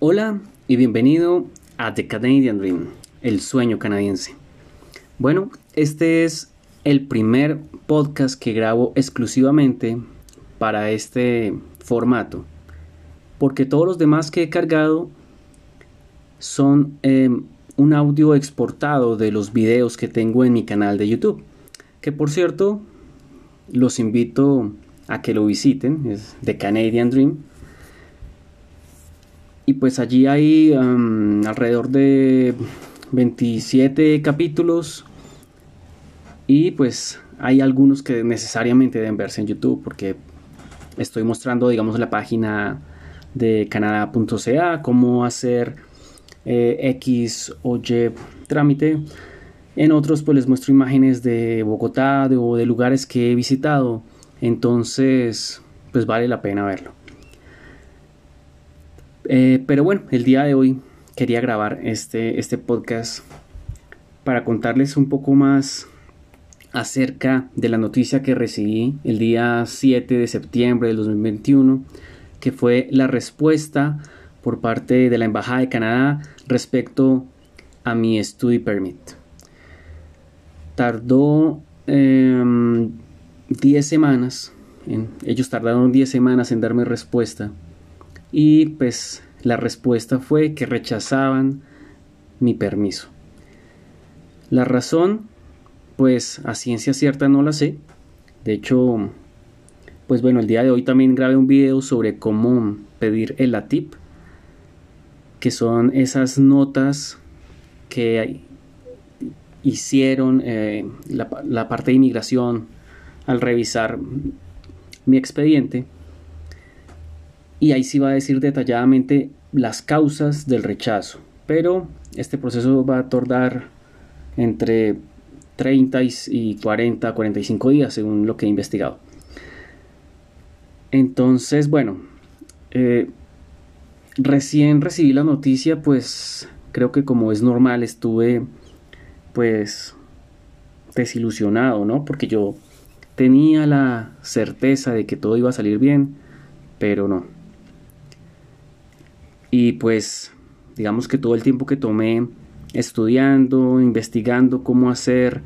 Hola y bienvenido a The Canadian Dream, el sueño canadiense. Bueno, este es el primer podcast que grabo exclusivamente para este formato, porque todos los demás que he cargado son em, un audio exportado de los videos que tengo en mi canal de YouTube, que por cierto los invito a que lo visiten, es The Canadian Dream y pues allí hay alrededor de 27 capítulos y pues hay algunos que necesariamente deben verse en YouTube porque estoy mostrando digamos la página de canadá.ca, cómo hacer eh, X o Y trámite. En otros pues les muestro imágenes de Bogotá o de lugares que he visitado. Entonces pues vale la pena verlo. Eh, pero bueno, el día de hoy quería grabar este, este podcast para contarles un poco más acerca de la noticia que recibí el día 7 de septiembre del 2021, que fue la respuesta por parte de la Embajada de Canadá respecto a mi study permit. Tardó 10 em, semanas, ellos tardaron 10 semanas en darme respuesta y pues la respuesta fue que rechazaban mi permiso. La razón, pues a ciencia cierta no la sé. De hecho, pues bueno, el día de hoy también grabé un video sobre cómo pedir el ATIP, que son esas notas que hicieron eh, la, la parte de inmigración al revisar mi expediente y ahí sí va a decir detalladamente las causas del rechazo. Pero este proceso va a tardar entre 30 y 40, 45 días según lo que he investigado. Entonces, bueno, eh, recién recibí la noticia, pues creo que como es normal estuve pues desilusionado, ¿no? Porque yo tenía la certeza de que todo iba a salir bien, pero no. Y pues digamos que todo el tiempo que tomé estudiando, investigando cómo hacer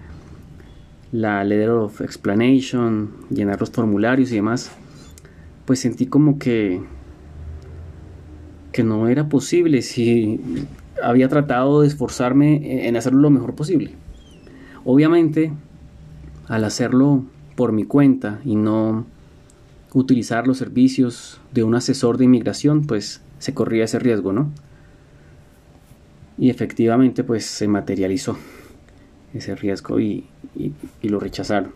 la letter of explanation, llenar los formularios y demás, pues sentí como que que no era posible si había tratado de esforzarme en hacerlo lo mejor posible. Obviamente, al hacerlo por mi cuenta y no utilizar los servicios de un asesor de inmigración, pues se corría ese riesgo, ¿no? Y efectivamente pues se materializó ese riesgo y, lo rechazaron.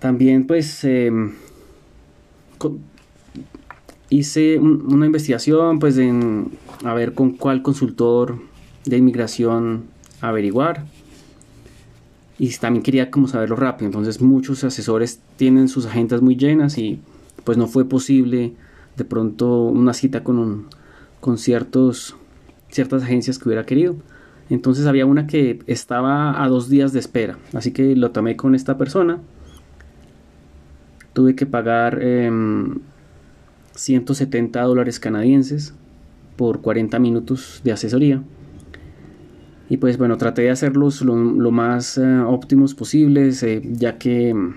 También pues em, hice una investigación pues en a ver con cuál consultor de inmigración averiguar y también quería como saberlo rápido entonces muchos asesores tienen sus agendas muy llenas y pues no fue posible de pronto una cita con, con ciertos, ciertas agencias que hubiera querido. Entonces había una que estaba a dos días de espera, así que lo tomé con esta persona. Tuve que pagar 170 em, dólares canadienses por 40 minutos de asesoría. Y pues bueno, traté de hacerlos lo, más eh, óptimos posibles, eh, ya que em,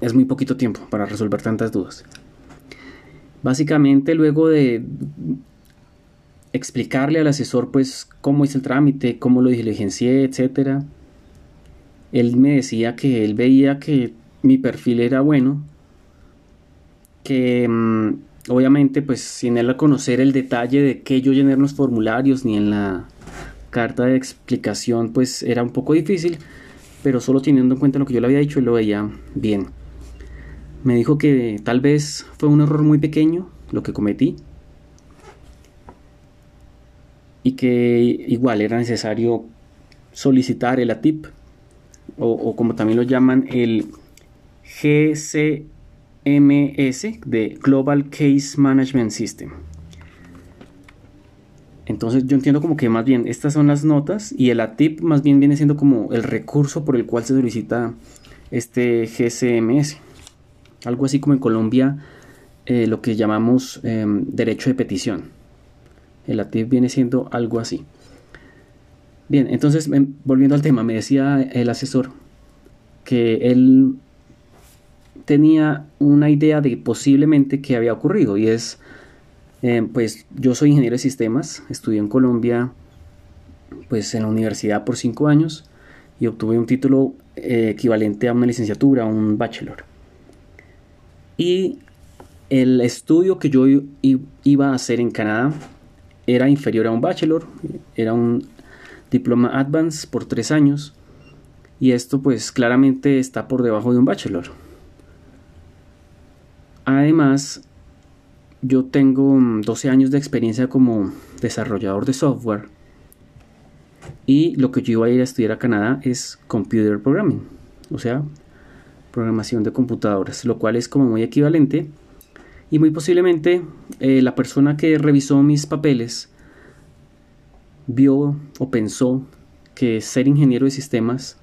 es muy poquito tiempo para resolver tantas dudas. Básicamente luego de explicarle al asesor pues cómo hice el trámite, cómo lo diligencié, etcétera, él me decía que él veía que mi perfil era bueno, que mm, obviamente pues sin él conocer el detalle de que yo llené los formularios ni en la carta de explicación pues era un poco difícil, pero solo teniendo en cuenta lo que yo le había dicho él lo veía bien. Me dijo que tal vez fue un error muy pequeño lo que cometí y que igual era necesario solicitar el ATIP o, como también lo llaman el GCMS de Global Case Management System. Entonces yo entiendo como que más bien estas son las notas y el ATIP más bien viene siendo como el recurso por el cual se solicita este GCMS algo así como en Colombia eh, lo que llamamos em, derecho de petición. El ATIF viene siendo algo así. Bien, entonces em, volviendo al tema, me decía el asesor que él tenía una idea de posiblemente qué había ocurrido y es, em, pues yo soy ingeniero de sistemas, estudié en Colombia pues en la universidad por cinco años y obtuve un título eh, equivalente a una licenciatura, un bachelor. Y el estudio que yo iba a hacer en Canadá era inferior a un bachelor, era un diploma advance por tres años y esto pues claramente está por debajo de un bachelor. Además, yo tengo 12 años de experiencia como desarrollador de software y lo que yo iba a ir a estudiar a Canadá es Computer Programming, o sea, programación de computadoras, lo cual es como muy equivalente. Y muy posiblemente eh, la persona que revisó mis papeles vio o pensó que ser ingeniero de sistemas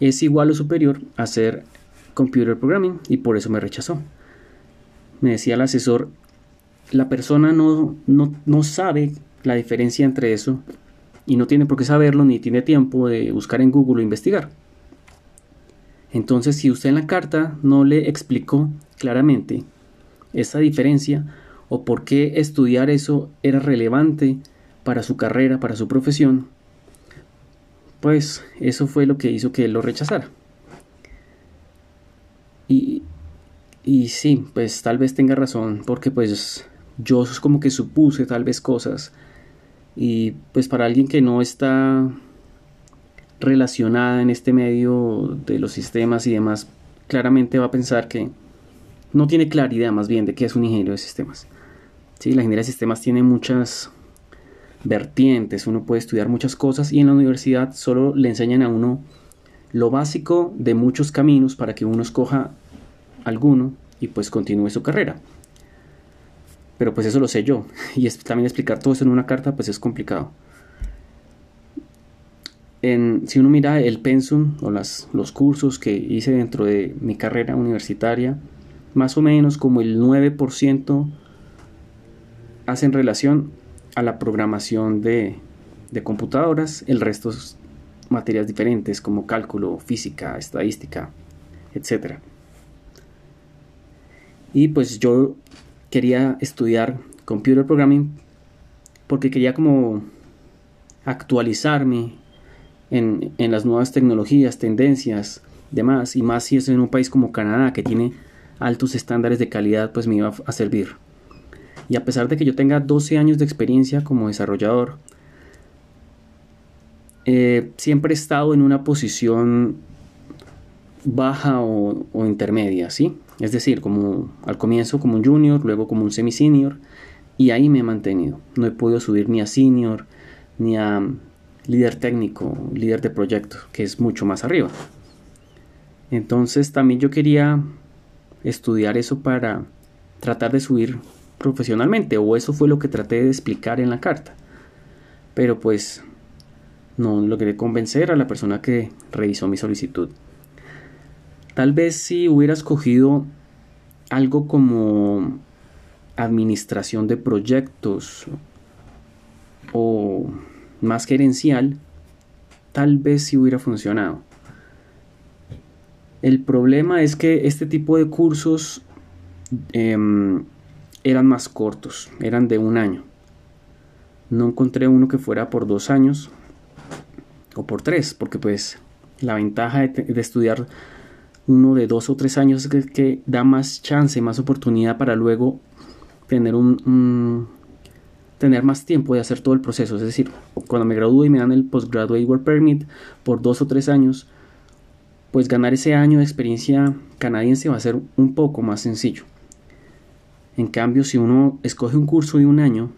es igual o superior a ser computer programming y por eso me rechazó. Me decía el asesor, la persona no, no, no sabe la diferencia entre eso y no tiene por qué saberlo ni tiene tiempo de buscar en Google o investigar. Entonces, si usted en la carta no le explicó claramente esa diferencia o por qué estudiar eso era relevante para su carrera, para su profesión, pues eso fue lo que hizo que él lo rechazara. Y, y sí, pues tal vez tenga razón, porque pues yo como que supuse tal vez cosas y pues para alguien que no está relacionada en este medio de los sistemas y demás, claramente va a pensar que no tiene claridad más bien de qué es un ingeniero de sistemas. Sí, la ingeniería de sistemas tiene muchas vertientes, uno puede estudiar muchas cosas y en la universidad solo le enseñan a uno lo básico de muchos caminos para que uno escoja alguno y pues continúe su carrera. Pero pues eso lo sé yo. Y también explicar todo eso en una carta pues es complicado. Si uno mira el pensum o los cursos que hice dentro de mi carrera universitaria, más o menos como el 9% hacen relación a la programación de, de computadoras, el resto es materias diferentes como cálculo, física, estadística, etc. Y pues yo quería estudiar computer programming porque quería como actualizarme en, las nuevas tecnologías, tendencias, demás, y más si es en un país como Canadá que tiene altos estándares de calidad, pues me iba a servir. Y a pesar de que yo tenga 12 años de experiencia como desarrollador, eh, siempre he estado en una posición baja o, o intermedia, ¿sí? Es decir, como al comienzo como un junior, luego como un semi-senior, y ahí me he mantenido. No he podido subir ni a senior, ni a líder técnico, líder de proyecto, que es mucho más arriba. Entonces también yo quería estudiar eso para tratar de subir profesionalmente, o eso fue lo que traté de explicar en la carta. Pero pues no logré convencer a la persona que revisó mi solicitud. Tal vez si hubiera escogido algo como administración de proyectos o más gerencial, tal vez si hubiera funcionado. El problema es que este tipo de cursos em, eran más cortos, eran de un año. No encontré uno que fuera por dos años o por tres, porque pues la ventaja de estudiar uno de dos o tres años que, que da más chance, más oportunidad para luego tener un, tener más tiempo de hacer todo el proceso. Es decir, cuando me gradúe y me dan el Postgraduate Work Permit por dos o tres años, pues ganar ese año de experiencia canadiense va a ser un poco más sencillo. En cambio, si uno escoge un curso de un año,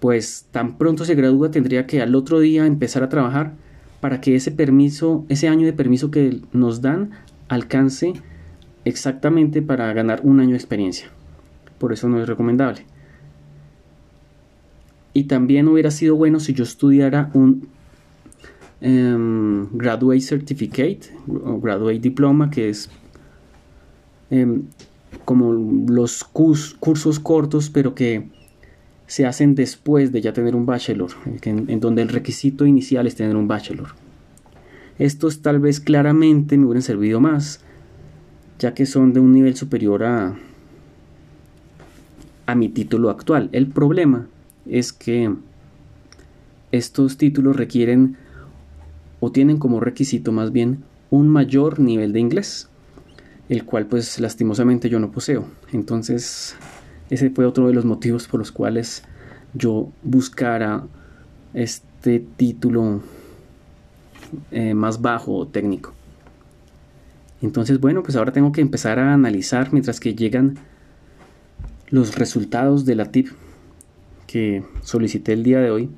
pues tan pronto se gradúa tendría que al otro día empezar a trabajar para que ese permiso, ese año de permiso que nos dan, alcance exactamente para ganar un año de experiencia. Por eso no es recomendable. Y también hubiera sido bueno si yo estudiara un em, Graduate Certificate o Graduate Diploma, que es em, como los cursos cortos, pero que se hacen después de ya tener un bachelor, en, donde el requisito inicial es tener un bachelor. Estos tal vez claramente me hubieran servido más, ya que son de un nivel superior a, a mi título actual. El problema es que estos títulos requieren o tienen como requisito más bien un mayor nivel de inglés, el cual pues lastimosamente yo no poseo. Entonces ese fue otro de los motivos por los cuales yo buscara este título eh, más bajo o técnico. Entonces bueno, pues ahora tengo que empezar a analizar mientras que llegan los resultados de la tip que solicité el día de hoy.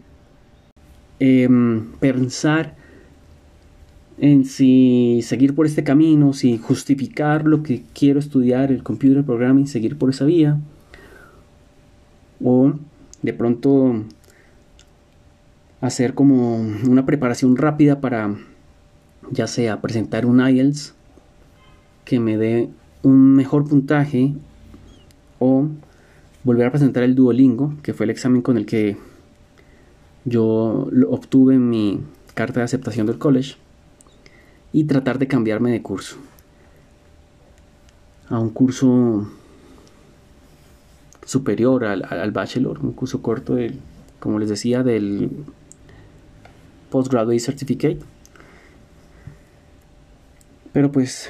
Em, pensar en si seguir por este camino, si justificar lo que quiero estudiar, el computer programming, seguir por esa vía, o de pronto hacer como una preparación rápida para ya sea presentar un IELTS que me dé un mejor puntaje o volver a presentar el Duolingo, que fue el examen con el que yo obtuve mi carta de aceptación del college y tratar de cambiarme de curso a un curso superior al, bachelor, un curso corto del, como les decía, del Postgraduate Certificate. Pero pues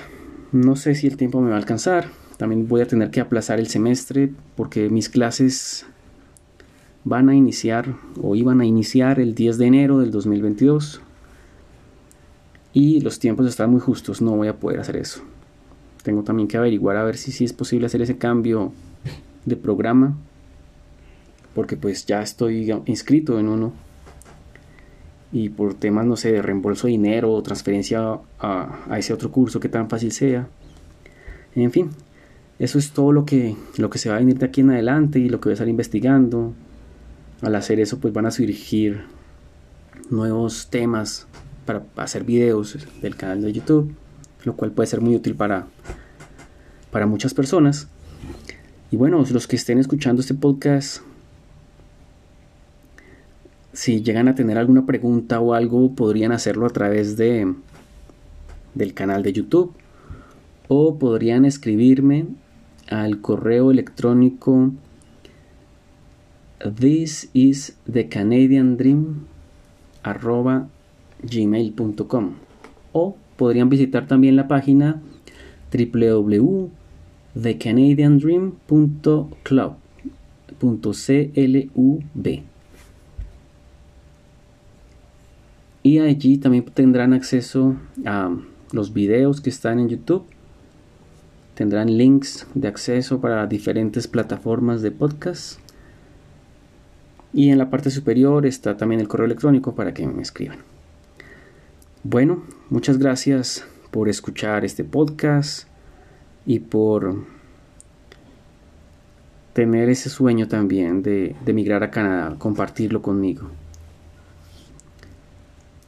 no sé si el tiempo me va a alcanzar. También voy a tener que aplazar el semestre porque mis clases van a iniciar o iban a iniciar el 10 de enero del 2022 y los tiempos están muy justos, no voy a poder hacer eso. Tengo también que averiguar a ver si, si es posible hacer ese cambio de programa, porque pues ya estoy inscrito en uno y por temas, no sé, de reembolso de dinero o transferencia a, a, ese otro curso que tan fácil sea. En fin, eso es todo lo que, lo que se va a venir de aquí en adelante y lo que voy a estar investigando. Al hacer eso, pues van a surgir nuevos temas para hacer videos del canal de YouTube, lo cual puede ser muy útil para, para muchas personas. Y bueno, los que estén escuchando este podcast, si llegan a tener alguna pregunta o algo, podrían hacerlo a través de del canal de YouTube o podrían escribirme al correo electrónico this is the Canadian dream gmail.com o podrían visitar también la página www.thecanadiandream.club.club y allí también tendrán acceso a los videos que están en YouTube tendrán links de acceso para diferentes plataformas de podcast y en la parte superior está también el correo electrónico para que me escriban bueno, muchas gracias por escuchar este podcast y por tener ese sueño también de, de migrar a Canadá, compartirlo conmigo.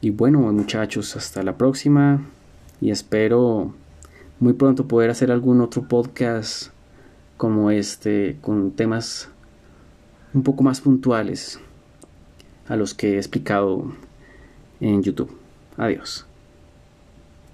Y bueno, muchachos, hasta la próxima y espero muy pronto poder hacer algún otro podcast como este con temas un poco más puntuales a los que he explicado en YouTube. Adiós.